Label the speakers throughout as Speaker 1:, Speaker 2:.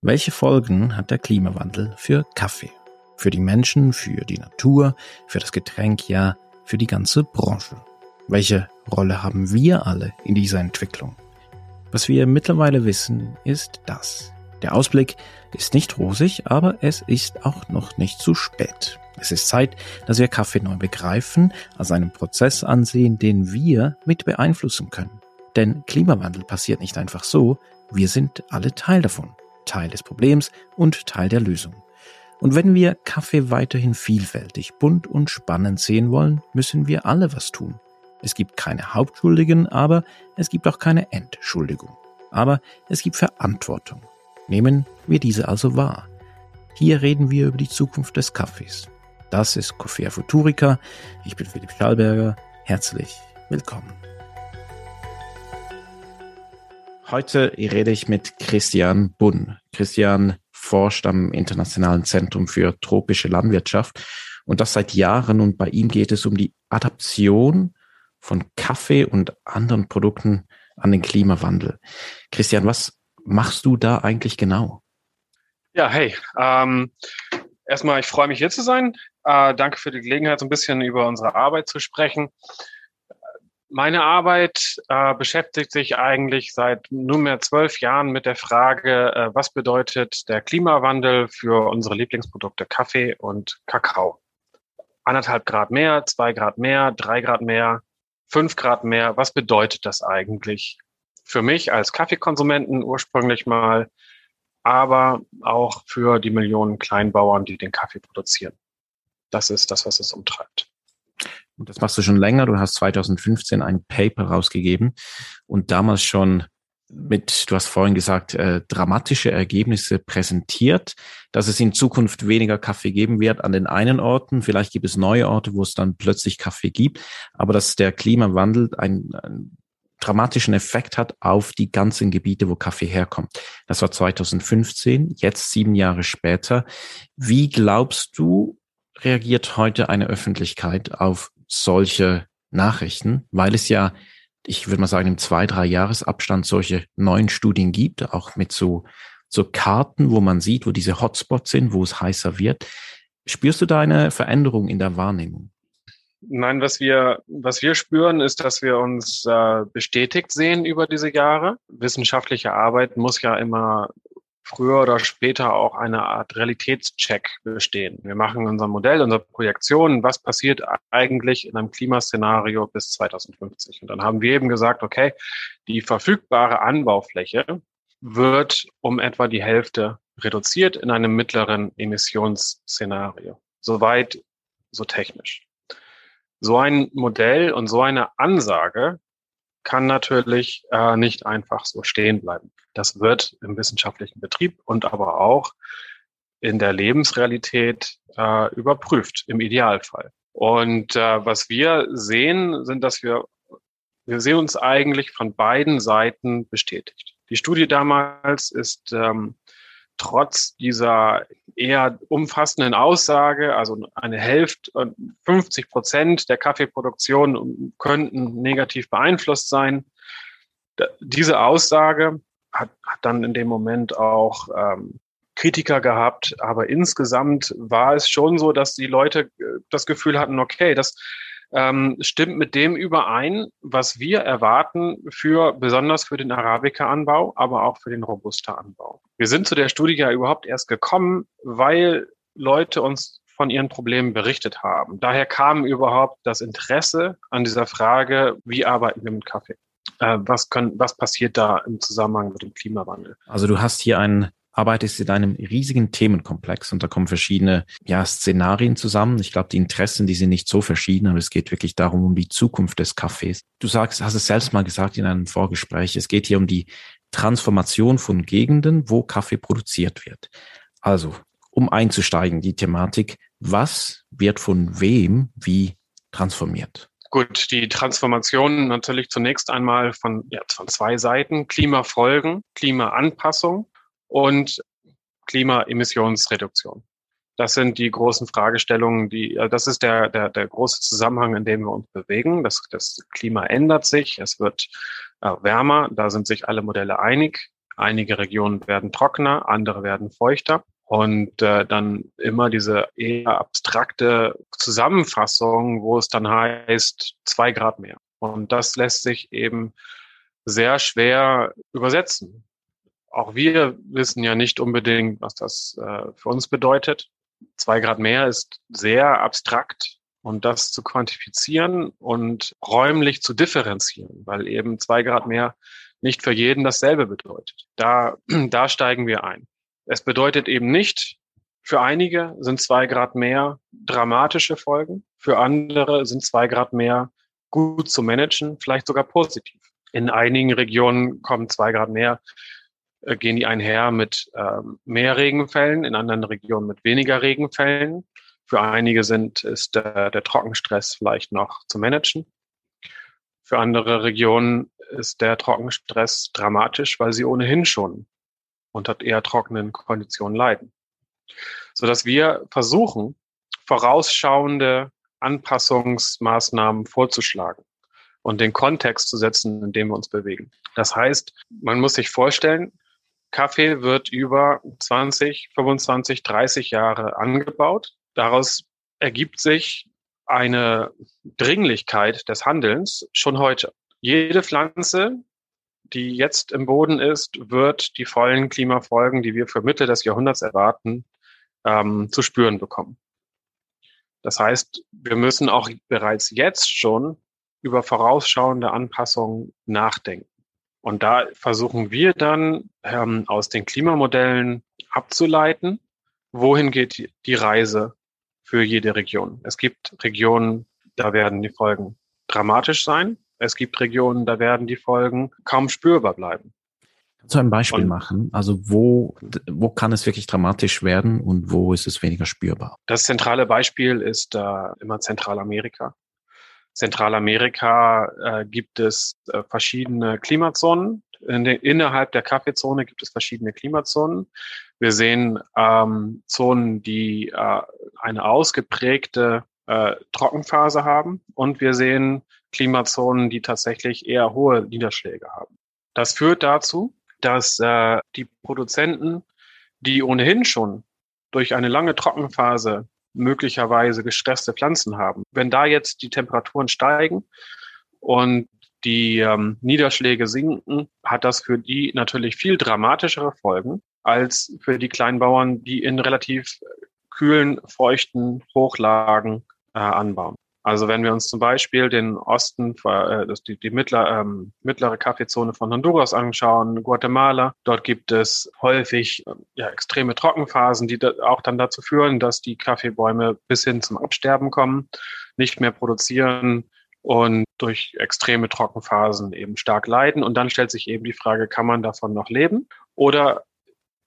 Speaker 1: Welche Folgen hat der Klimawandel für Kaffee? Für die Menschen, für die Natur, für das Getränk, ja, für die ganze Branche. Welche Rolle haben wir alle in dieser Entwicklung? Was wir mittlerweile wissen, ist das. Der Ausblick ist nicht rosig, aber es ist auch noch nicht zu spät. Es ist Zeit, dass wir Kaffee neu begreifen, als einen Prozess ansehen, den wir mit beeinflussen können. Denn Klimawandel passiert nicht einfach so, wir sind alle Teil davon, Teil des Problems und Teil der Lösung. Und wenn wir Kaffee weiterhin vielfältig, bunt und spannend sehen wollen, müssen wir alle was tun. Es gibt keine Hauptschuldigen, aber es gibt auch keine Entschuldigung. Aber es gibt Verantwortung. Nehmen wir diese also wahr. Hier reden wir über die Zukunft des Kaffees. Das ist Coffea Futurica. Ich bin Philipp Schallberger. Herzlich willkommen. Heute rede ich mit Christian Bunn. Christian forscht am Internationalen Zentrum für tropische Landwirtschaft und das seit Jahren und bei ihm geht es um die Adaption von Kaffee und anderen Produkten an den Klimawandel. Christian, was machst du da eigentlich genau?
Speaker 2: Ja, hey, ähm, erstmal, ich freue mich hier zu sein. Äh, danke für die Gelegenheit, so ein bisschen über unsere Arbeit zu sprechen. Meine Arbeit äh, beschäftigt sich eigentlich seit nunmehr zwölf Jahren mit der Frage, äh, was bedeutet der Klimawandel für unsere Lieblingsprodukte Kaffee und Kakao. Anderthalb Grad mehr, zwei Grad mehr, drei Grad mehr, fünf Grad mehr. Was bedeutet das eigentlich für mich als Kaffeekonsumenten ursprünglich mal, aber auch für die Millionen Kleinbauern, die den Kaffee produzieren? Das ist das, was es umtreibt.
Speaker 1: Und das machst du schon länger. Du hast 2015 ein Paper rausgegeben und damals schon mit, du hast vorhin gesagt, äh, dramatische Ergebnisse präsentiert, dass es in Zukunft weniger Kaffee geben wird an den einen Orten. Vielleicht gibt es neue Orte, wo es dann plötzlich Kaffee gibt, aber dass der Klimawandel einen, einen dramatischen Effekt hat auf die ganzen Gebiete, wo Kaffee herkommt. Das war 2015, jetzt sieben Jahre später. Wie glaubst du, reagiert heute eine Öffentlichkeit auf solche Nachrichten, weil es ja, ich würde mal sagen, im zwei, drei Jahresabstand solche neuen Studien gibt, auch mit so, so Karten, wo man sieht, wo diese Hotspots sind, wo es heißer wird. Spürst du da eine Veränderung in der Wahrnehmung?
Speaker 2: Nein, was wir, was wir spüren, ist, dass wir uns äh, bestätigt sehen über diese Jahre. Wissenschaftliche Arbeit muss ja immer früher oder später auch eine Art Realitätscheck bestehen. Wir machen unser Modell, unsere Projektion, was passiert eigentlich in einem Klimaszenario bis 2050. Und dann haben wir eben gesagt, okay, die verfügbare Anbaufläche wird um etwa die Hälfte reduziert in einem mittleren Emissionsszenario. Soweit, so technisch. So ein Modell und so eine Ansage kann natürlich äh, nicht einfach so stehen bleiben. Das wird im wissenschaftlichen Betrieb und aber auch in der Lebensrealität äh, überprüft, im Idealfall. Und äh, was wir sehen, sind, dass wir, wir sehen uns eigentlich von beiden Seiten bestätigt. Die Studie damals ist ähm, trotz dieser eher umfassenden Aussage, also eine Hälfte, 50 Prozent der Kaffeeproduktion könnten negativ beeinflusst sein. Diese Aussage hat, hat dann in dem Moment auch ähm, Kritiker gehabt, aber insgesamt war es schon so, dass die Leute äh, das Gefühl hatten, okay, das ähm, stimmt mit dem überein, was wir erwarten für besonders für den Arabica-Anbau, aber auch für den Robusta-Anbau. Wir sind zu der Studie ja überhaupt erst gekommen, weil Leute uns von ihren Problemen berichtet haben. Daher kam überhaupt das Interesse an dieser Frage, wie arbeiten wir mit Kaffee? Äh, was, können, was passiert da im Zusammenhang mit dem Klimawandel?
Speaker 1: Also du hast hier einen arbeitest in einem riesigen Themenkomplex und da kommen verschiedene ja, Szenarien zusammen. Ich glaube, die Interessen, die sind nicht so verschieden, aber es geht wirklich darum, um die Zukunft des Kaffees. Du sagst, hast es selbst mal gesagt in einem Vorgespräch, es geht hier um die Transformation von Gegenden, wo Kaffee produziert wird. Also, um einzusteigen, die Thematik, was wird von wem wie transformiert?
Speaker 2: Gut, die Transformation natürlich zunächst einmal von, ja, von zwei Seiten. Klimafolgen, Klimaanpassung und Klimaemissionsreduktion. Das sind die großen Fragestellungen, die, das ist der, der, der große Zusammenhang, in dem wir uns bewegen. Das, das Klima ändert sich, es wird äh, wärmer, da sind sich alle Modelle einig. Einige Regionen werden trockener, andere werden feuchter. Und äh, dann immer diese eher abstrakte Zusammenfassung, wo es dann heißt, zwei Grad mehr. Und das lässt sich eben sehr schwer übersetzen. Auch wir wissen ja nicht unbedingt, was das äh, für uns bedeutet. Zwei Grad mehr ist sehr abstrakt und das zu quantifizieren und räumlich zu differenzieren, weil eben zwei Grad mehr nicht für jeden dasselbe bedeutet. Da, da steigen wir ein. Es bedeutet eben nicht, für einige sind zwei Grad mehr dramatische Folgen, für andere sind zwei Grad mehr gut zu managen, vielleicht sogar positiv. In einigen Regionen kommen zwei Grad mehr, äh, gehen die einher mit äh, mehr Regenfällen, in anderen Regionen mit weniger Regenfällen. Für einige sind, ist äh, der Trockenstress vielleicht noch zu managen. Für andere Regionen ist der Trockenstress dramatisch, weil sie ohnehin schon unter eher trockenen Konditionen leiden. Sodass wir versuchen, vorausschauende Anpassungsmaßnahmen vorzuschlagen und den Kontext zu setzen, in dem wir uns bewegen. Das heißt, man muss sich vorstellen, Kaffee wird über 20, 25, 30 Jahre angebaut. Daraus ergibt sich eine Dringlichkeit des Handelns schon heute. Jede Pflanze die jetzt im Boden ist, wird die vollen Klimafolgen, die wir für Mitte des Jahrhunderts erwarten, ähm, zu spüren bekommen. Das heißt, wir müssen auch bereits jetzt schon über vorausschauende Anpassungen nachdenken. Und da versuchen wir dann ähm, aus den Klimamodellen abzuleiten, wohin geht die Reise für jede Region. Es gibt Regionen, da werden die Folgen dramatisch sein. Es gibt Regionen, da werden die Folgen kaum spürbar bleiben.
Speaker 1: Kannst du ein Beispiel und, machen? Also wo, wo kann es wirklich dramatisch werden und wo ist es weniger spürbar?
Speaker 2: Das zentrale Beispiel ist äh, immer Zentralamerika. Zentralamerika äh, gibt es äh, verschiedene Klimazonen. In der, innerhalb der Kaffeezone gibt es verschiedene Klimazonen. Wir sehen ähm, Zonen, die äh, eine ausgeprägte äh, Trockenphase haben und wir sehen Klimazonen, die tatsächlich eher hohe Niederschläge haben. Das führt dazu, dass äh, die Produzenten, die ohnehin schon durch eine lange Trockenphase möglicherweise gestresste Pflanzen haben, wenn da jetzt die Temperaturen steigen und die ähm, Niederschläge sinken, hat das für die natürlich viel dramatischere Folgen als für die Kleinbauern, die in relativ kühlen, feuchten Hochlagen äh, anbauen. Also wenn wir uns zum Beispiel den Osten, äh, die, die mittler, ähm, mittlere Kaffeezone von Honduras anschauen, Guatemala, dort gibt es häufig äh, ja, extreme Trockenphasen, die da auch dann dazu führen, dass die Kaffeebäume bis hin zum Absterben kommen, nicht mehr produzieren und durch extreme Trockenphasen eben stark leiden. Und dann stellt sich eben die Frage, kann man davon noch leben? Oder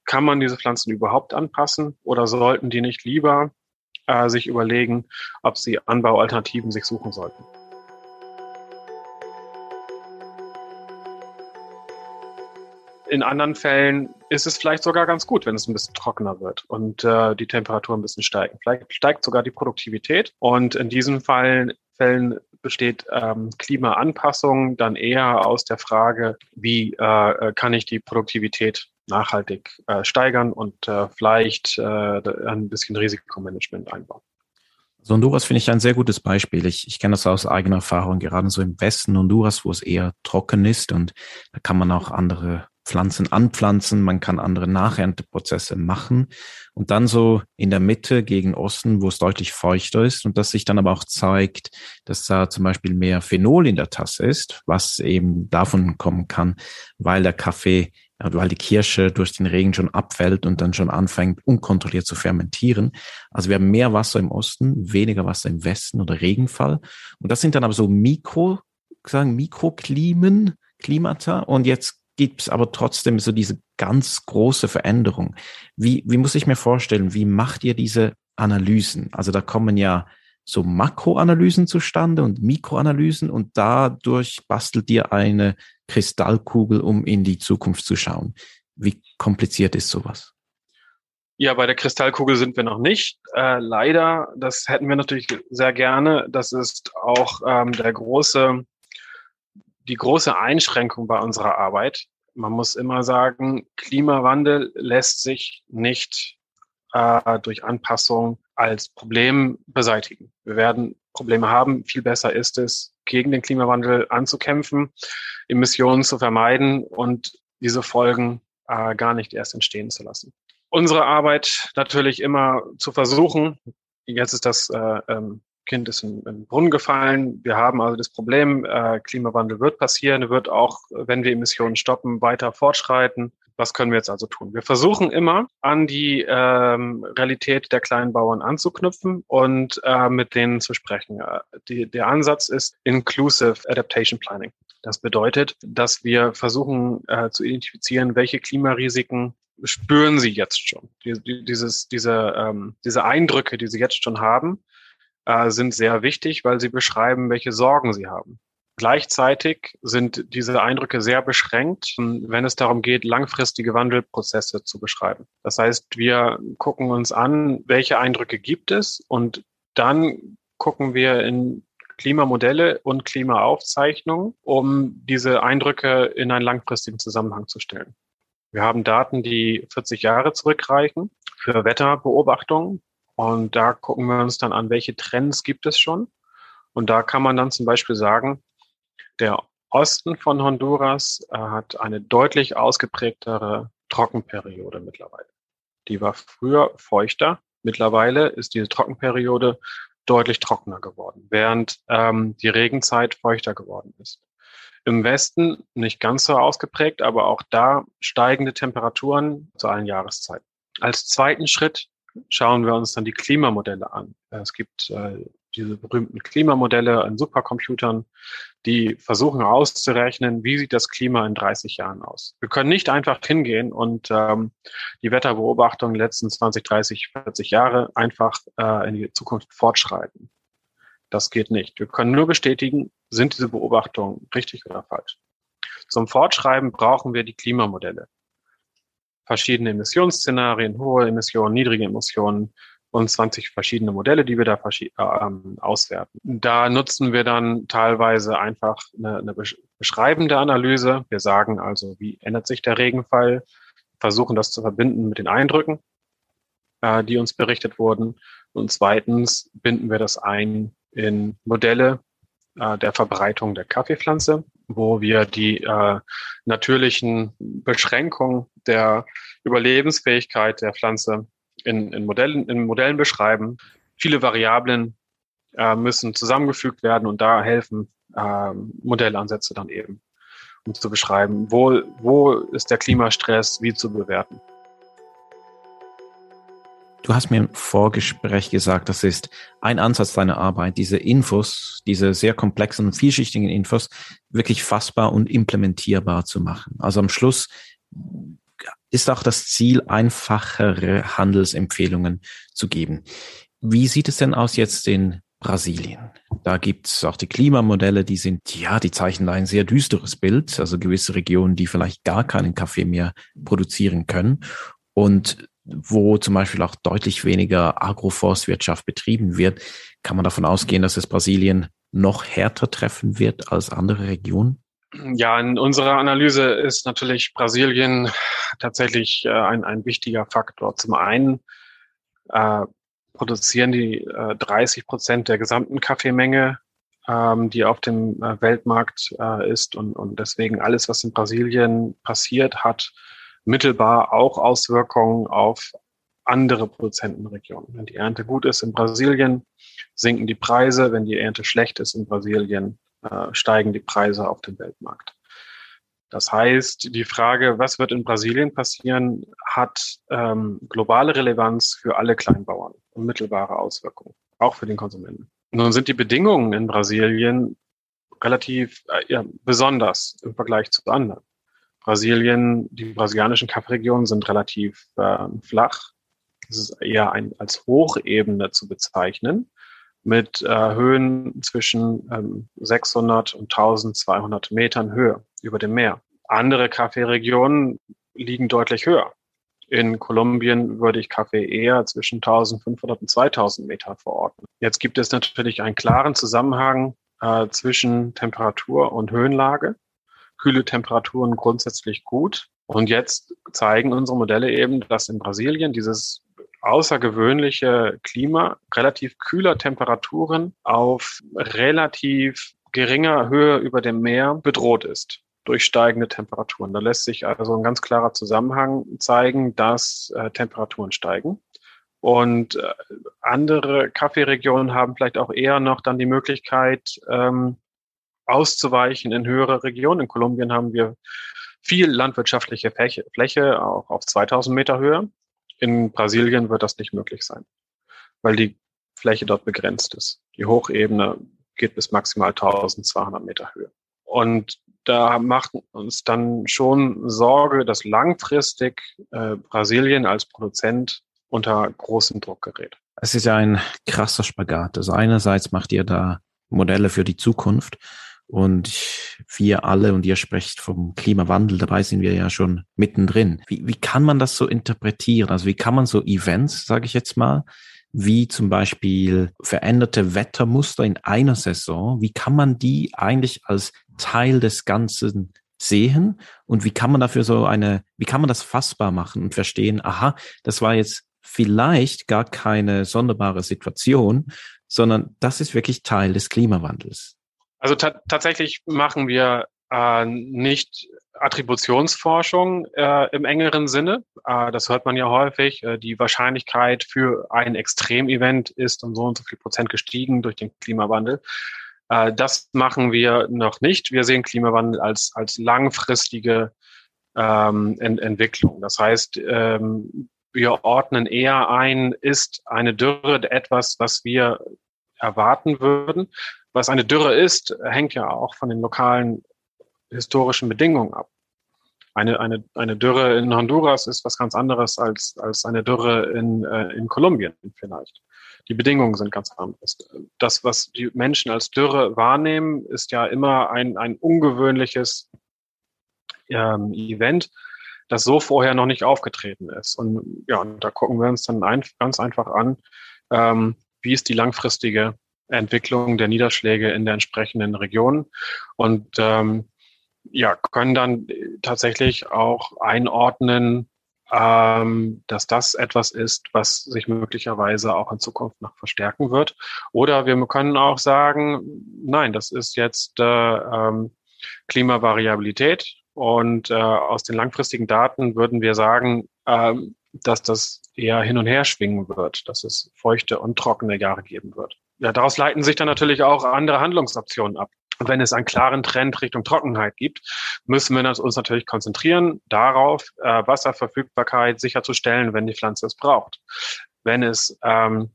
Speaker 2: kann man diese Pflanzen überhaupt anpassen? Oder sollten die nicht lieber äh, sich überlegen, ob sie Anbaualternativen sich suchen sollten. In anderen Fällen ist es vielleicht sogar ganz gut, wenn es ein bisschen trockener wird und äh, die Temperatur ein bisschen steigen. Vielleicht steigt sogar die Produktivität. Und in diesen Fällen, Fällen besteht ähm, Klimaanpassung dann eher aus der Frage, wie äh, kann ich die Produktivität nachhaltig äh, steigern und äh, vielleicht äh, ein bisschen Risikomanagement einbauen.
Speaker 1: So Honduras finde ich ein sehr gutes Beispiel. Ich, ich kenne das aus eigener Erfahrung, gerade so im Westen Honduras, wo es eher trocken ist und da kann man auch andere Pflanzen anpflanzen, man kann andere Nachernteprozesse machen und dann so in der Mitte gegen Osten, wo es deutlich feuchter ist und das sich dann aber auch zeigt, dass da zum Beispiel mehr Phenol in der Tasse ist, was eben davon kommen kann, weil der Kaffee weil die Kirsche durch den Regen schon abfällt und dann schon anfängt, unkontrolliert zu fermentieren. Also wir haben mehr Wasser im Osten, weniger Wasser im Westen oder Regenfall. Und das sind dann aber so Mikro, sagen Mikroklimen, Klimata. Und jetzt gibt es aber trotzdem so diese ganz große Veränderung. Wie, wie muss ich mir vorstellen, wie macht ihr diese Analysen? Also da kommen ja so Makroanalysen zustande und Mikroanalysen und dadurch bastelt ihr eine Kristallkugel, um in die Zukunft zu schauen. Wie kompliziert ist sowas?
Speaker 2: Ja, bei der Kristallkugel sind wir noch nicht. Äh, leider, das hätten wir natürlich sehr gerne. Das ist auch ähm, der große, die große Einschränkung bei unserer Arbeit. man muss immer sagen, Klimawandel lässt sich nicht äh, durch Anpassung als Problem beseitigen. Wir werden Probleme haben. Viel besser ist es, gegen den Klimawandel anzukämpfen, Emissionen zu vermeiden und diese Folgen äh, gar nicht erst entstehen zu lassen. Unsere Arbeit natürlich immer zu versuchen, jetzt ist das äh, ähm, Kind ist in, in den Brunnen gefallen. Wir haben also das Problem, äh, Klimawandel wird passieren, wird auch, wenn wir Emissionen stoppen, weiter fortschreiten. Was können wir jetzt also tun? Wir versuchen immer an die ähm, Realität der kleinen Bauern anzuknüpfen und äh, mit denen zu sprechen. Äh, die, der Ansatz ist Inclusive Adaptation Planning. Das bedeutet, dass wir versuchen äh, zu identifizieren, welche Klimarisiken spüren sie jetzt schon. Die, die, dieses, diese, ähm, diese Eindrücke, die sie jetzt schon haben, äh, sind sehr wichtig, weil sie beschreiben, welche Sorgen sie haben. Gleichzeitig sind diese Eindrücke sehr beschränkt, wenn es darum geht, langfristige Wandelprozesse zu beschreiben. Das heißt, wir gucken uns an, welche Eindrücke gibt es und dann gucken wir in Klimamodelle und Klimaaufzeichnungen, um diese Eindrücke in einen langfristigen Zusammenhang zu stellen. Wir haben Daten, die 40 Jahre zurückreichen für Wetterbeobachtungen. Und da gucken wir uns dann an, welche Trends gibt es schon. Und da kann man dann zum Beispiel sagen, der Osten von Honduras äh, hat eine deutlich ausgeprägtere Trockenperiode mittlerweile. Die war früher feuchter. Mittlerweile ist diese Trockenperiode deutlich trockener geworden, während ähm, die Regenzeit feuchter geworden ist. Im Westen nicht ganz so ausgeprägt, aber auch da steigende Temperaturen zu allen Jahreszeiten. Als zweiten Schritt schauen wir uns dann die Klimamodelle an. Es gibt äh, diese berühmten Klimamodelle an Supercomputern, die versuchen auszurechnen, wie sieht das Klima in 30 Jahren aus. Wir können nicht einfach hingehen und ähm, die Wetterbeobachtung letzten 20, 30, 40 Jahre einfach äh, in die Zukunft fortschreiten. Das geht nicht. Wir können nur bestätigen, sind diese Beobachtungen richtig oder falsch. Zum Fortschreiben brauchen wir die Klimamodelle verschiedene Emissionsszenarien, hohe Emissionen, niedrige Emissionen und 20 verschiedene Modelle, die wir da ähm, auswerten. Da nutzen wir dann teilweise einfach eine, eine beschreibende Analyse. Wir sagen also, wie ändert sich der Regenfall, versuchen das zu verbinden mit den Eindrücken, äh, die uns berichtet wurden. Und zweitens binden wir das ein in Modelle äh, der Verbreitung der Kaffeepflanze wo wir die äh, natürlichen Beschränkungen der Überlebensfähigkeit der Pflanze in, in, Modellen, in Modellen beschreiben. Viele Variablen äh, müssen zusammengefügt werden und da helfen äh, Modellansätze dann eben, um zu beschreiben, wo, wo ist der Klimastress wie zu bewerten.
Speaker 1: Du hast mir im Vorgespräch gesagt, das ist ein Ansatz deiner Arbeit, diese Infos, diese sehr komplexen und vielschichtigen Infos wirklich fassbar und implementierbar zu machen. Also am Schluss ist auch das Ziel, einfachere Handelsempfehlungen zu geben. Wie sieht es denn aus jetzt in Brasilien? Da gibt es auch die Klimamodelle, die sind, ja, die zeichnen ein sehr düsteres Bild, also gewisse Regionen, die vielleicht gar keinen Kaffee mehr produzieren können. Und wo zum Beispiel auch deutlich weniger Agroforstwirtschaft betrieben wird, kann man davon ausgehen, dass es Brasilien noch härter treffen wird als andere Regionen?
Speaker 2: Ja, in unserer Analyse ist natürlich Brasilien tatsächlich äh, ein, ein wichtiger Faktor. Zum einen äh, produzieren die äh, 30 Prozent der gesamten Kaffeemenge, ähm, die auf dem äh, Weltmarkt äh, ist und, und deswegen alles, was in Brasilien passiert, hat mittelbar auch Auswirkungen auf andere Produzentenregionen. Wenn die Ernte gut ist in Brasilien, sinken die Preise. Wenn die Ernte schlecht ist in Brasilien, äh, steigen die Preise auf dem Weltmarkt. Das heißt, die Frage, was wird in Brasilien passieren, hat ähm, globale Relevanz für alle Kleinbauern und mittelbare Auswirkungen, auch für den Konsumenten. Nun sind die Bedingungen in Brasilien relativ äh, ja, besonders im Vergleich zu anderen. Brasilien, die brasilianischen Kaffeeregionen sind relativ äh, flach. Es ist eher ein, als Hochebene zu bezeichnen, mit äh, Höhen zwischen ähm, 600 und 1200 Metern Höhe über dem Meer. Andere Kaffeeregionen liegen deutlich höher. In Kolumbien würde ich Kaffee eher zwischen 1500 und 2000 Meter verorten. Jetzt gibt es natürlich einen klaren Zusammenhang äh, zwischen Temperatur und Höhenlage. kühle Temperaturen grundsätzlich gut. Und jetzt zeigen unsere Modelle eben, dass in Brasilien dieses außergewöhnliche Klima relativ kühler Temperaturen auf relativ geringer Höhe über dem Meer bedroht ist durch steigende Temperaturen. Da lässt sich also ein ganz klarer Zusammenhang zeigen, dass äh, Temperaturen steigen. Und äh, andere Kaffeeregionen haben vielleicht auch eher noch dann die Möglichkeit, ähm, auszuweichen in höhere Regionen. In Kolumbien haben wir viel landwirtschaftliche Fläche, Fläche auch auf 2000 Meter Höhe. In Brasilien wird das nicht möglich sein, weil die Fläche dort begrenzt ist. Die Hochebene geht bis maximal 1200 Meter Höhe. Und da macht uns dann schon Sorge, dass langfristig äh, Brasilien als Produzent unter großen Druck gerät.
Speaker 1: Es ist ja ein krasser Spagat. Also einerseits macht ihr da Modelle für die Zukunft und wir alle, und ihr sprecht vom Klimawandel, dabei sind wir ja schon mittendrin. Wie, wie kann man das so interpretieren? Also wie kann man so Events, sage ich jetzt mal, wie zum Beispiel veränderte Wettermuster in einer Saison, wie kann man die eigentlich als Teil des Ganzen sehen und wie kann man dafür so eine, wie kann man das fassbar machen und verstehen, aha, das war jetzt vielleicht gar keine sonderbare Situation, sondern das ist wirklich Teil des Klimawandels.
Speaker 2: Also tatsächlich machen wir äh, nicht Attributionsforschung äh, im engeren Sinne. Äh, das hört man ja häufig. Äh, die Wahrscheinlichkeit für ein Extremevent ist um so und so viel Prozent gestiegen durch den Klimawandel. Äh, das machen wir noch nicht. Wir sehen Klimawandel als, als langfristige ähm, Ent Entwicklung. Das heißt, ähm, wir ordnen eher ein, ist eine Dürre etwas, was wir erwarten würden. Was eine Dürre ist, hängt ja auch von den lokalen historischen Bedingungen ab. Eine, eine, eine Dürre in Honduras ist was ganz anderes als, als eine Dürre in, äh, in Kolumbien vielleicht. Die Bedingungen sind ganz anders. Das, was die Menschen als Dürre wahrnehmen, ist ja immer ein, ein ungewöhnliches ähm, Event, das so vorher noch nicht aufgetreten ist. Und ja, und da gucken wir uns dann ein, ganz einfach an, ähm, wie ist die langfristige Entwicklung der Niederschläge in der entsprechenden Region und ähm, ja, können dann tatsächlich auch einordnen, ähm, dass das etwas ist, was sich möglicherweise auch in Zukunft noch verstärken wird. Oder wir können auch sagen, nein, das ist jetzt äh, ähm, Klimavariabilität und äh, aus den langfristigen Daten würden wir sagen, ähm, dass das eher hin und her schwingen wird, dass es feuchte und trockene Jahre geben wird. Ja, daraus leiten sich dann natürlich auch andere Handlungsoptionen ab. Und wenn es einen klaren Trend Richtung Trockenheit gibt, müssen wir uns natürlich konzentrieren darauf, äh, Wasserverfügbarkeit sicherzustellen, wenn die Pflanze es braucht. Wenn es ähm,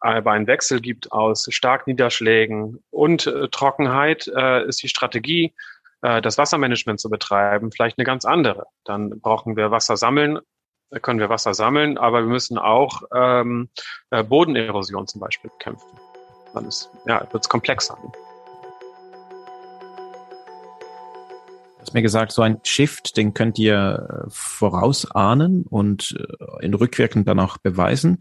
Speaker 2: aber einen Wechsel gibt aus Starkniederschlägen und äh, Trockenheit, äh, ist die Strategie, äh, das Wassermanagement zu betreiben, vielleicht eine ganz andere. Dann brauchen wir Wasser sammeln, können wir Wasser sammeln, aber wir müssen auch ähm, äh, Bodenerosion zum Beispiel bekämpfen. Dann ist, ja, wird es komplexer.
Speaker 1: Du hast mir gesagt, so ein Shift, den könnt ihr äh, vorausahnen und äh, in rückwirkend dann auch beweisen.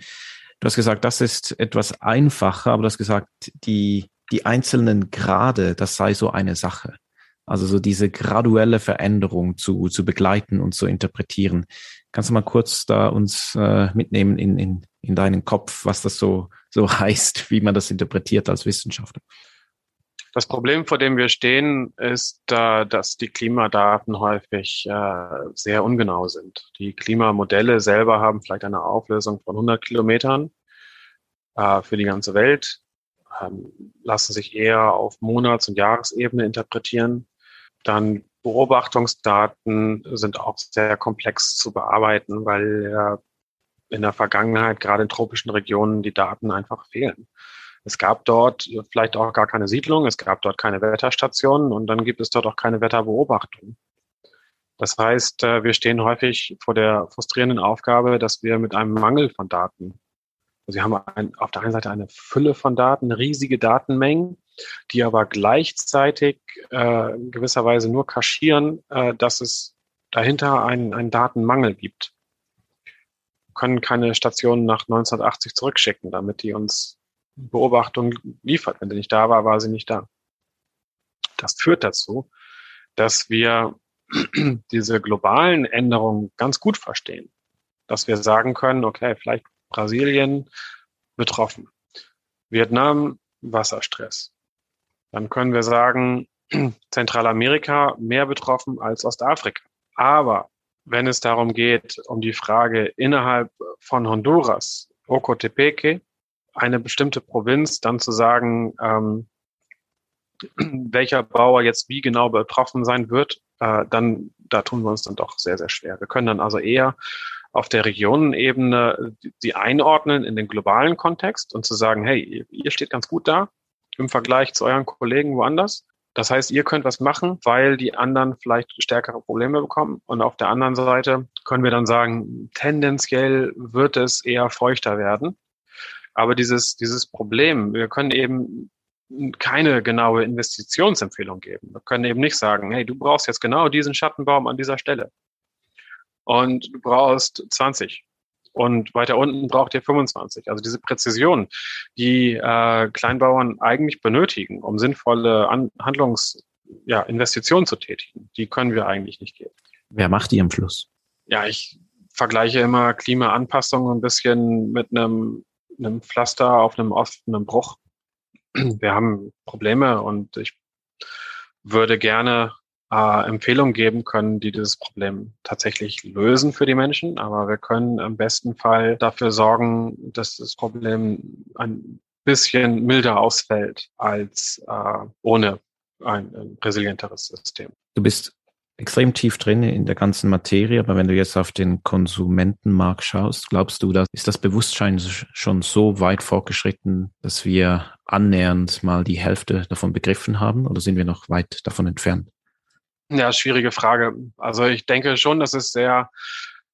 Speaker 1: Du hast gesagt, das ist etwas einfacher, aber du hast gesagt, die, die einzelnen Grade, das sei so eine Sache. Also so diese graduelle Veränderung zu, zu begleiten und zu interpretieren. Kannst du mal kurz da uns äh, mitnehmen in, in, in deinen Kopf, was das so, so heißt, wie man das interpretiert als Wissenschaftler?
Speaker 2: Das Problem, vor dem wir stehen, ist, äh, dass die Klimadaten häufig äh, sehr ungenau sind. Die Klimamodelle selber haben vielleicht eine Auflösung von 100 Kilometern äh, für die ganze Welt, ähm, lassen sich eher auf Monats- und Jahresebene interpretieren. Dann Beobachtungsdaten sind auch sehr komplex zu bearbeiten, weil ja in der Vergangenheit gerade in tropischen Regionen die Daten einfach fehlen. Es gab dort vielleicht auch gar keine Siedlung, es gab dort keine Wetterstationen und dann gibt es dort auch keine Wetterbeobachtung. Das heißt, äh, wir stehen häufig vor der frustrierenden Aufgabe, dass wir mit einem Mangel von Daten, also wir haben ein, auf der einen Seite eine Fülle von Daten, riesige Datenmengen, die aber gleichzeitig äh, gewisserweise nur kaschieren, äh, dass es dahinter einen, einen Datenmangel gibt. Können keine Stationen nach 1980 zurückschicken, damit die uns Beobachtung liefert. Wenn sie nicht da war, war sie nicht da. Das führt dazu, dass wir diese globalen Änderungen ganz gut verstehen. Dass wir sagen können, okay, vielleicht Brasilien betroffen, Vietnam Wasserstress. Dann können wir sagen, Zentralamerika mehr betroffen als Ostafrika. Aber wenn es darum geht, um die Frage innerhalb von Honduras, Ocotepeque, eine bestimmte Provinz, dann zu sagen, ähm, welcher Bauer jetzt wie genau betroffen sein wird, äh, dann da tun wir uns dann doch sehr, sehr schwer. Wir können dann also eher auf der Regionenebene die einordnen in den globalen Kontext und zu sagen, hey, ihr steht ganz gut da im Vergleich zu euren Kollegen woanders. Das heißt, ihr könnt was machen, weil die anderen vielleicht stärkere Probleme bekommen. Und auf der anderen Seite können wir dann sagen, tendenziell wird es eher feuchter werden. Aber dieses, dieses Problem, wir können eben keine genaue Investitionsempfehlung geben. Wir können eben nicht sagen, hey, du brauchst jetzt genau diesen Schattenbaum an dieser Stelle. Und du brauchst 20. Und weiter unten braucht ihr 25. Also diese Präzision, die äh, Kleinbauern eigentlich benötigen, um sinnvolle An Handlungs-, ja, Investitionen zu tätigen, die können wir eigentlich nicht geben.
Speaker 1: Wer macht die im Fluss?
Speaker 2: Ja, ich vergleiche immer Klimaanpassung ein bisschen mit einem, einem Pflaster auf einem offenen Bruch. Wir haben Probleme und ich würde gerne äh, Empfehlungen geben können, die dieses Problem tatsächlich lösen für die Menschen. Aber wir können im besten Fall dafür sorgen, dass das Problem ein bisschen milder ausfällt als äh, ohne ein, ein resilienteres System.
Speaker 1: Du bist extrem tief drin in der ganzen Materie, aber wenn du jetzt auf den Konsumentenmarkt schaust, glaubst du, dass ist das Bewusstsein schon so weit fortgeschritten, dass wir annähernd mal die Hälfte davon begriffen haben oder sind wir noch weit davon entfernt?
Speaker 2: Ja, schwierige Frage. Also ich denke schon, dass es sehr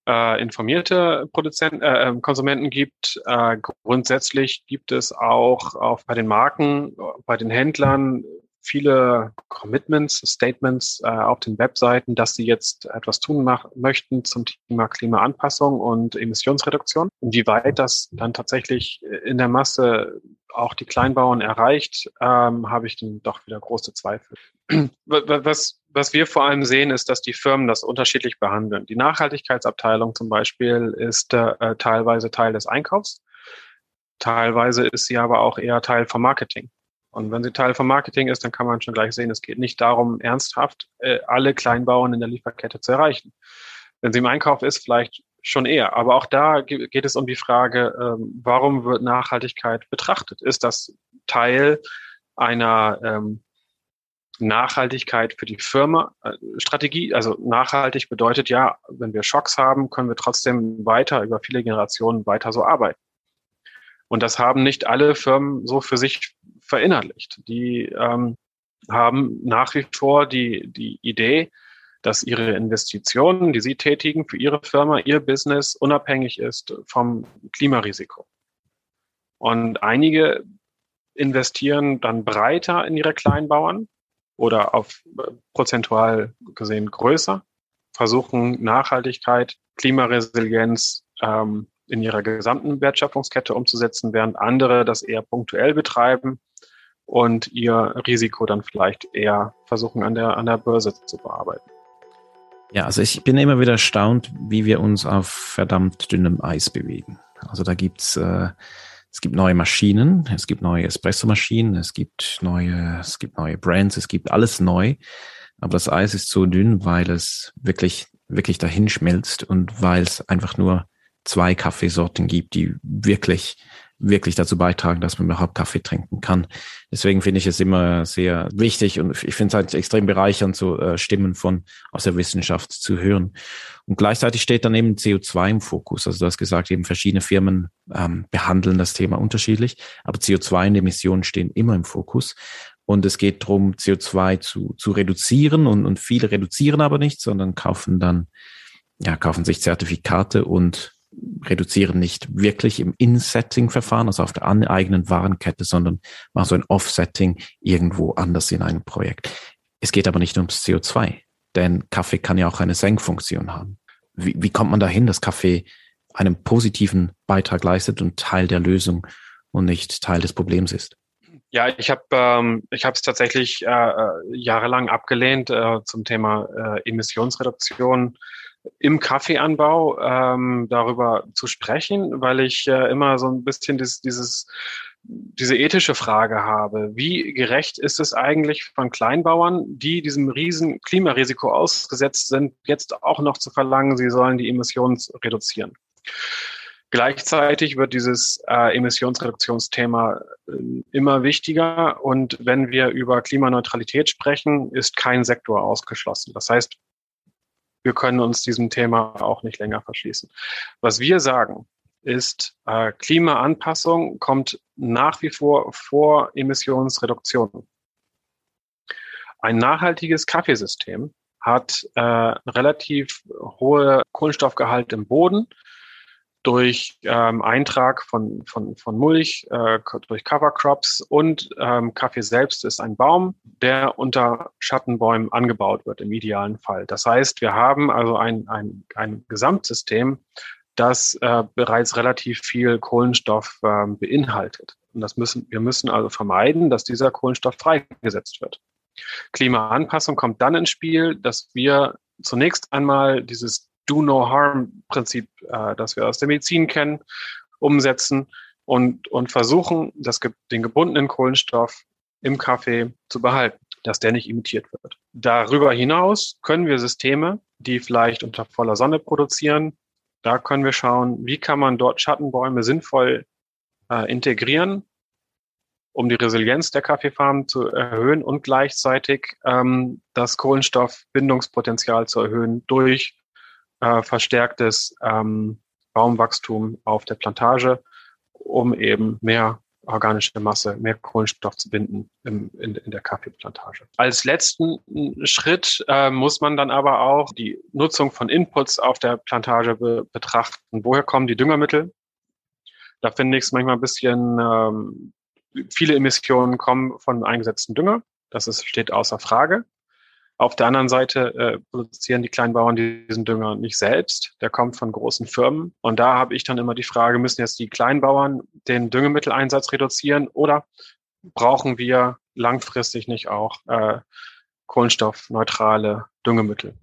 Speaker 2: äh, informierte Produzenten, äh, ähm, Konsumenten gibt. Äh, grundsätzlich gibt es auch, auch bei den Marken, bei den Händlern viele Commitments, Statements äh, auf den Webseiten, dass sie jetzt etwas tun möchten zum Thema Klimaanpassung und Emissionsreduktion. Inwieweit das dann tatsächlich in der Masse auch die Kleinbauern erreicht, ähm, habe ich dann doch wieder große Zweifel. Was, was wir vor allem sehen, ist, dass die Firmen das unterschiedlich behandeln. Die Nachhaltigkeitsabteilung zum Beispiel ist äh, teilweise Teil des Einkaufs. Teilweise ist sie aber auch eher Teil vom Marketing. Und wenn sie Teil vom Marketing ist, dann kann man schon gleich sehen, es geht nicht darum, ernsthaft äh, alle Kleinbauern in der Lieferkette zu erreichen. Wenn sie im Einkauf ist, vielleicht schon eher. Aber auch da geht es um die Frage, ähm, warum wird Nachhaltigkeit betrachtet? Ist das Teil einer ähm, Nachhaltigkeit für die Firma äh, Strategie? Also nachhaltig bedeutet ja, wenn wir Schocks haben, können wir trotzdem weiter über viele Generationen weiter so arbeiten. Und das haben nicht alle Firmen so für sich verinnerlicht. Die ähm, haben nach wie vor die, die Idee, dass ihre Investitionen, die sie tätigen für ihre Firma, ihr Business unabhängig ist vom Klimarisiko. Und einige investieren dann breiter in ihre Kleinbauern oder auf prozentual gesehen größer, versuchen Nachhaltigkeit, Klimaresilienz ähm, in ihrer gesamten Wertschöpfungskette umzusetzen, während andere das eher punktuell betreiben und ihr Risiko dann vielleicht eher versuchen an der, an der Börse zu bearbeiten.
Speaker 1: Ja, also ich bin immer wieder erstaunt, wie wir uns auf verdammt dünnem Eis bewegen. Also da gibt's äh, es gibt neue Maschinen, es gibt neue Espresso-Maschinen, es gibt neue, es gibt neue Brands, es gibt alles neu. Aber das Eis ist so dünn, weil es wirklich, wirklich dahin schmilzt und weil es einfach nur zwei Kaffeesorten gibt, die wirklich wirklich dazu beitragen, dass man überhaupt Kaffee trinken kann. Deswegen finde ich es immer sehr wichtig und ich finde es halt extrem bereichernd, so äh, Stimmen von aus der Wissenschaft zu hören. Und gleichzeitig steht dann eben CO2 im Fokus. Also du hast gesagt, eben verschiedene Firmen ähm, behandeln das Thema unterschiedlich, aber CO2 und Emissionen stehen immer im Fokus. Und es geht darum, CO2 zu, zu reduzieren und, und viele reduzieren aber nicht, sondern kaufen dann, ja, kaufen sich Zertifikate und reduzieren nicht wirklich im In-Setting-Verfahren, also auf der eigenen Warenkette, sondern machen so ein Offsetting irgendwo anders in einem Projekt. Es geht aber nicht ums CO2, denn Kaffee kann ja auch eine Senkfunktion haben. Wie, wie kommt man dahin, dass Kaffee einen positiven Beitrag leistet und Teil der Lösung und nicht Teil des Problems ist?
Speaker 2: Ja, ich habe ähm, es tatsächlich äh, äh, jahrelang abgelehnt äh, zum Thema äh, Emissionsreduktion im Kaffeeanbau ähm, darüber zu sprechen, weil ich äh, immer so ein bisschen dieses, dieses diese ethische Frage habe. Wie gerecht ist es eigentlich von Kleinbauern, die diesem riesen Klimarisiko ausgesetzt sind, jetzt auch noch zu verlangen, sie sollen die Emissionen reduzieren? Gleichzeitig wird dieses äh, Emissionsreduktionsthema äh, immer wichtiger und wenn wir über Klimaneutralität sprechen, ist kein Sektor ausgeschlossen. Das heißt, wir können uns diesem Thema auch nicht länger verschließen. Was wir sagen, ist, äh, Klimaanpassung kommt nach wie vor vor Emissionsreduktion. Ein nachhaltiges Kaffeesystem hat äh, relativ hohe Kohlenstoffgehalt im Boden durch ähm, Eintrag von, von, von Mulch, äh, durch Cover Crops und ähm, Kaffee selbst ist ein Baum, der unter Schattenbäumen angebaut wird im idealen Fall. Das heißt, wir haben also ein, ein, ein Gesamtsystem, das äh, bereits relativ viel Kohlenstoff äh, beinhaltet. Und das müssen, wir müssen also vermeiden, dass dieser Kohlenstoff freigesetzt wird. Klimaanpassung kommt dann ins Spiel, dass wir zunächst einmal dieses Do-No-Harm-Prinzip, äh, das wir aus der Medizin kennen, umsetzen und, und versuchen, das, den gebundenen Kohlenstoff im Kaffee zu behalten, dass der nicht imitiert wird. Darüber hinaus können wir Systeme, die vielleicht unter voller Sonne produzieren, da können wir schauen, wie kann man dort Schattenbäume sinnvoll äh, integrieren, um die Resilienz der Kaffeefarmen zu erhöhen und gleichzeitig ähm, das Kohlenstoffbindungspotenzial zu erhöhen durch äh, verstärktes ähm, Baumwachstum auf der Plantage, um eben mehr organische Masse, mehr Kohlenstoff zu binden im, in, in der Kaffeeplantage. Als letzten Schritt äh, muss man dann aber auch die Nutzung von Inputs auf der Plantage be betrachten. Woher kommen die Düngermittel? Da finde ich es manchmal ein bisschen, ähm, viele Emissionen kommen von eingesetzten Dünger. Das ist, steht außer Frage. Auf der anderen Seite äh, produzieren die Kleinbauern diesen Dünger nicht selbst. Der kommt von großen Firmen. Und da habe ich dann immer die Frage, müssen jetzt die Kleinbauern den Düngemitteleinsatz reduzieren oder brauchen wir langfristig nicht auch äh, kohlenstoffneutrale Düngemittel?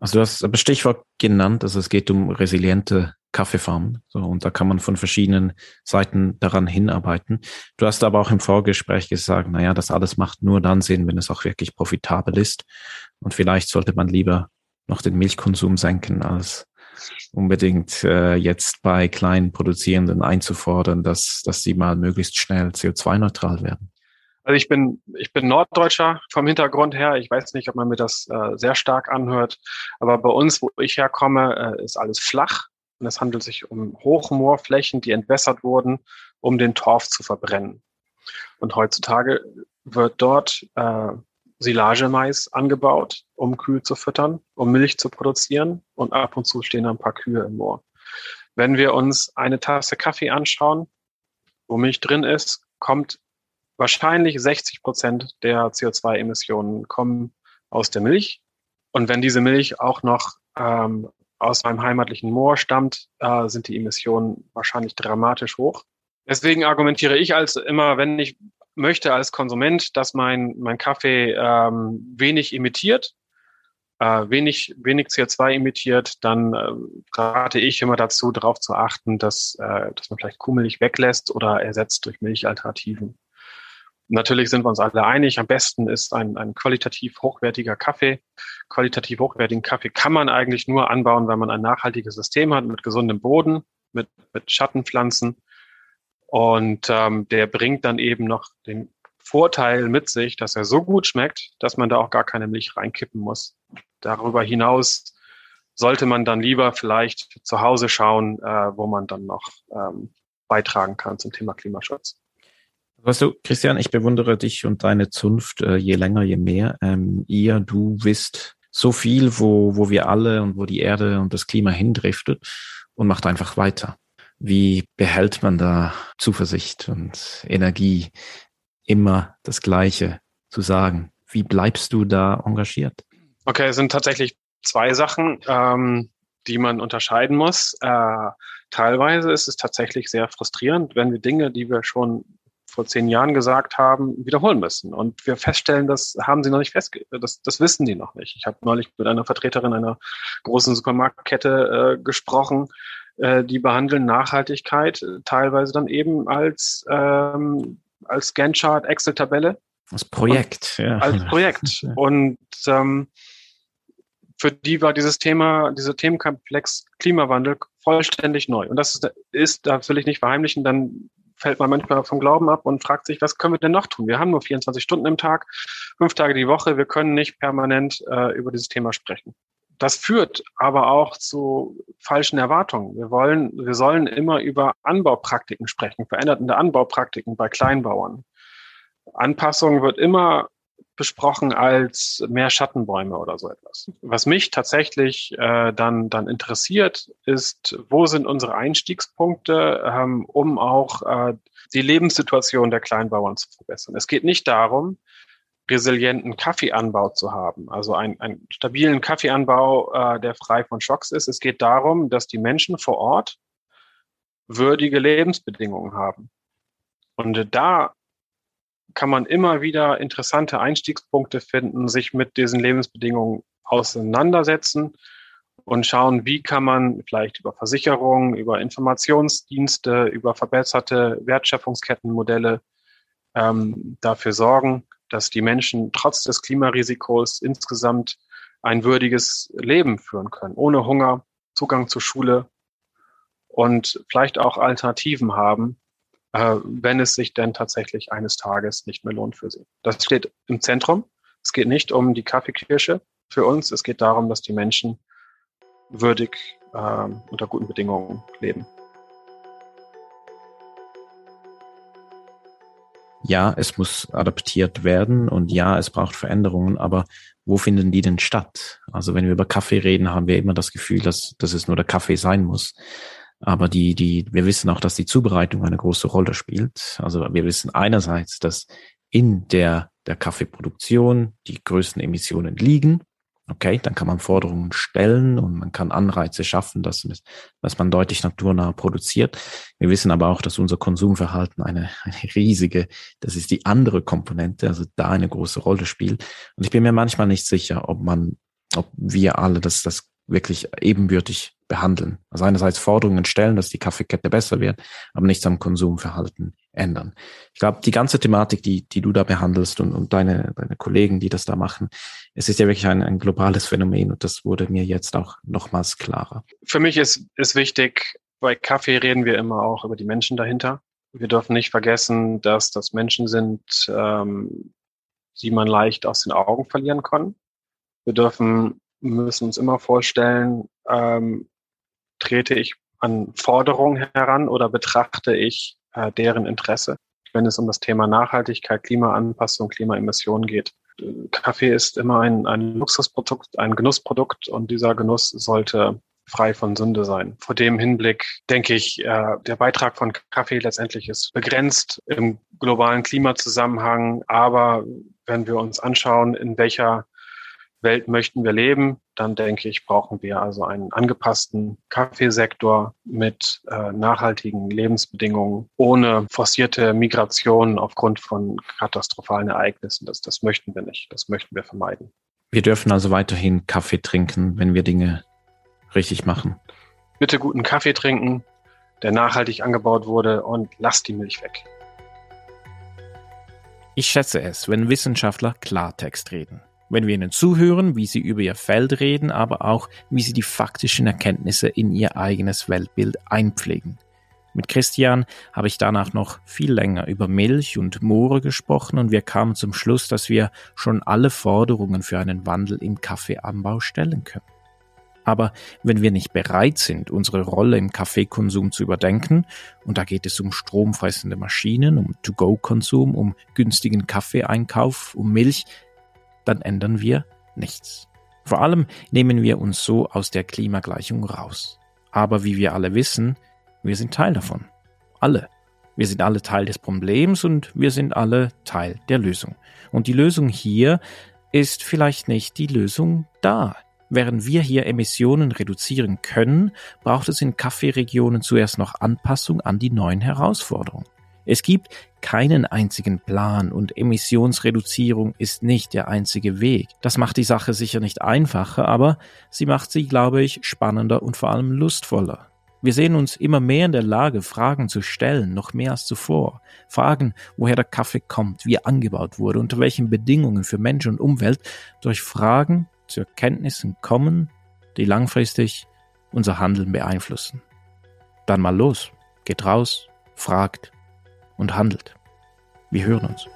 Speaker 1: Also du hast das Stichwort genannt, also es geht um resiliente Kaffeefarmen. So, und da kann man von verschiedenen Seiten daran hinarbeiten. Du hast aber auch im Vorgespräch gesagt, naja, das alles macht nur dann Sinn, wenn es auch wirklich profitabel ist. Und vielleicht sollte man lieber noch den Milchkonsum senken, als unbedingt äh, jetzt bei kleinen Produzierenden einzufordern, dass, dass sie mal möglichst schnell CO2-neutral werden.
Speaker 2: Also ich bin, ich bin Norddeutscher vom Hintergrund her. Ich weiß nicht, ob man mir das äh, sehr stark anhört. Aber bei uns, wo ich herkomme, äh, ist alles flach. Und es handelt sich um Hochmoorflächen, die entwässert wurden, um den Torf zu verbrennen. Und heutzutage wird dort äh, Silagemais angebaut, um Kühe zu füttern, um Milch zu produzieren. Und ab und zu stehen ein paar Kühe im Moor. Wenn wir uns eine Tasse Kaffee anschauen, wo Milch drin ist, kommt wahrscheinlich 60 Prozent der CO2-Emissionen kommen aus der Milch. Und wenn diese Milch auch noch ähm, aus meinem heimatlichen Moor stammt, äh, sind die Emissionen wahrscheinlich dramatisch hoch. Deswegen argumentiere ich als immer, wenn ich möchte als Konsument, dass mein, mein Kaffee ähm, wenig emittiert, äh, wenig, wenig CO2 emittiert, dann äh, rate ich immer dazu, darauf zu achten, dass, äh, dass man vielleicht Kuhmilch weglässt oder ersetzt durch Milchalternativen. Natürlich sind wir uns alle einig, am besten ist ein, ein qualitativ hochwertiger Kaffee. Qualitativ hochwertigen Kaffee kann man eigentlich nur anbauen, wenn man ein nachhaltiges System hat mit gesundem Boden, mit, mit Schattenpflanzen. Und ähm, der bringt dann eben noch den Vorteil mit sich, dass er so gut schmeckt, dass man da auch gar keine Milch reinkippen muss. Darüber hinaus sollte man dann lieber vielleicht zu Hause schauen, äh, wo man dann noch ähm, beitragen kann zum Thema Klimaschutz.
Speaker 1: Weißt du, Christian, ich bewundere dich und deine Zunft äh, je länger, je mehr. Ähm, ihr, du wisst so viel, wo, wo wir alle und wo die Erde und das Klima hindriftet und macht einfach weiter. Wie behält man da Zuversicht und Energie, immer das Gleiche zu sagen? Wie bleibst du da engagiert?
Speaker 2: Okay, es sind tatsächlich zwei Sachen, ähm, die man unterscheiden muss. Äh, teilweise ist es tatsächlich sehr frustrierend, wenn wir Dinge, die wir schon vor zehn Jahren gesagt haben, wiederholen müssen. Und wir feststellen, das haben sie noch nicht festge das, das wissen die noch nicht. Ich habe neulich mit einer Vertreterin einer großen Supermarktkette äh, gesprochen, äh, die behandeln Nachhaltigkeit teilweise dann eben als, ähm, als Gantt-Chart, Excel-Tabelle.
Speaker 1: Als Projekt,
Speaker 2: ja. Als Projekt. Und ähm, für die war dieses Thema, dieser Themenkomplex Klimawandel vollständig neu. Und das ist, ist, da will ich nicht verheimlichen, dann fällt man manchmal vom Glauben ab und fragt sich, was können wir denn noch tun? Wir haben nur 24 Stunden im Tag, fünf Tage die Woche, wir können nicht permanent äh, über dieses Thema sprechen. Das führt aber auch zu falschen Erwartungen. Wir wollen, wir sollen immer über Anbaupraktiken sprechen, veränderte Anbaupraktiken bei Kleinbauern. Anpassung wird immer besprochen als mehr Schattenbäume oder so etwas. Was mich tatsächlich äh, dann, dann interessiert, ist, wo sind unsere Einstiegspunkte, ähm, um auch äh, die Lebenssituation der Kleinbauern zu verbessern. Es geht nicht darum, resilienten Kaffeeanbau zu haben, also ein, einen stabilen Kaffeeanbau, äh, der frei von Schocks ist. Es geht darum, dass die Menschen vor Ort würdige Lebensbedingungen haben. Und da kann man immer wieder interessante Einstiegspunkte finden, sich mit diesen Lebensbedingungen auseinandersetzen und schauen, wie kann man vielleicht über Versicherungen, über Informationsdienste, über verbesserte Wertschöpfungskettenmodelle ähm, dafür sorgen, dass die Menschen trotz des Klimarisikos insgesamt ein würdiges Leben führen können, ohne Hunger, Zugang zur Schule und vielleicht auch Alternativen haben, äh, wenn es sich denn tatsächlich eines Tages nicht mehr lohnt für sie. Das steht im Zentrum. Es geht nicht um die Kaffeekirsche für uns. Es geht darum, dass die Menschen würdig äh, unter guten Bedingungen leben.
Speaker 1: Ja, es muss adaptiert werden und ja, es braucht Veränderungen, aber wo finden die denn statt? Also wenn wir über Kaffee reden, haben wir immer das Gefühl, dass, dass es nur der Kaffee sein muss. Aber die, die, wir wissen auch, dass die Zubereitung eine große Rolle spielt. Also wir wissen einerseits, dass in der, der Kaffeeproduktion die größten Emissionen liegen. Okay, dann kann man Forderungen stellen und man kann Anreize schaffen, dass, dass man deutlich naturnah produziert. Wir wissen aber auch, dass unser Konsumverhalten eine, eine riesige, das ist die andere Komponente, also da eine große Rolle spielt. Und ich bin mir manchmal nicht sicher, ob man, ob wir alle das, das wirklich ebenbürtig behandeln. Also einerseits Forderungen stellen, dass die Kaffeekette besser wird, aber nichts am Konsumverhalten ändern. Ich glaube, die ganze Thematik, die, die du da behandelst und, und deine, deine Kollegen, die das da machen, es ist ja wirklich ein, ein globales Phänomen und das wurde mir jetzt auch nochmals klarer.
Speaker 2: Für mich ist, ist wichtig, bei Kaffee reden wir immer auch über die Menschen dahinter. Wir dürfen nicht vergessen, dass das Menschen sind, ähm, die man leicht aus den Augen verlieren kann. Wir dürfen müssen uns immer vorstellen, ähm, trete ich an Forderungen heran oder betrachte ich äh, deren Interesse, wenn es um das Thema Nachhaltigkeit, Klimaanpassung, Klimaemissionen geht. Kaffee ist immer ein, ein Luxusprodukt, ein Genussprodukt und dieser Genuss sollte frei von Sünde sein. Vor dem Hinblick denke ich, äh, der Beitrag von Kaffee letztendlich ist begrenzt im globalen Klimazusammenhang. Aber wenn wir uns anschauen, in welcher Welt möchten wir leben, dann denke ich, brauchen wir also einen angepassten Kaffeesektor mit äh, nachhaltigen Lebensbedingungen, ohne forcierte Migration aufgrund von katastrophalen Ereignissen. Das, das möchten wir nicht. Das möchten wir vermeiden.
Speaker 1: Wir dürfen also weiterhin Kaffee trinken, wenn wir Dinge richtig machen.
Speaker 2: Bitte guten Kaffee trinken, der nachhaltig angebaut wurde und lasst die Milch weg.
Speaker 1: Ich schätze es, wenn Wissenschaftler Klartext reden wenn wir ihnen zuhören, wie sie über ihr Feld reden, aber auch wie sie die faktischen Erkenntnisse in ihr eigenes Weltbild einpflegen. Mit Christian habe ich danach noch viel länger über Milch und Moore gesprochen und wir kamen zum Schluss, dass wir schon alle Forderungen für einen Wandel im Kaffeeanbau stellen können. Aber wenn wir nicht bereit sind, unsere Rolle im Kaffeekonsum zu überdenken, und da geht es um stromfressende Maschinen, um To-Go-Konsum, um günstigen Kaffeeeinkauf, um Milch, dann ändern wir nichts. Vor allem nehmen wir uns so aus der Klimagleichung raus. Aber wie wir alle wissen, wir sind Teil davon. Alle. Wir sind alle Teil des Problems und wir sind alle Teil der Lösung. Und die Lösung hier ist vielleicht nicht die Lösung da. Während wir hier Emissionen reduzieren können, braucht es in Kaffeeregionen zuerst noch Anpassung an die neuen Herausforderungen. Es gibt keinen einzigen Plan und Emissionsreduzierung ist nicht der einzige Weg. Das macht die Sache sicher nicht einfacher, aber sie macht sie, glaube ich, spannender und vor allem lustvoller. Wir sehen uns immer mehr in der Lage, Fragen zu stellen, noch mehr als zuvor. Fragen, woher der Kaffee kommt, wie er angebaut wurde, unter welchen Bedingungen für Mensch und Umwelt, durch Fragen zu Erkenntnissen kommen, die langfristig unser Handeln beeinflussen. Dann mal los, geht raus, fragt, und handelt. Wir hören uns.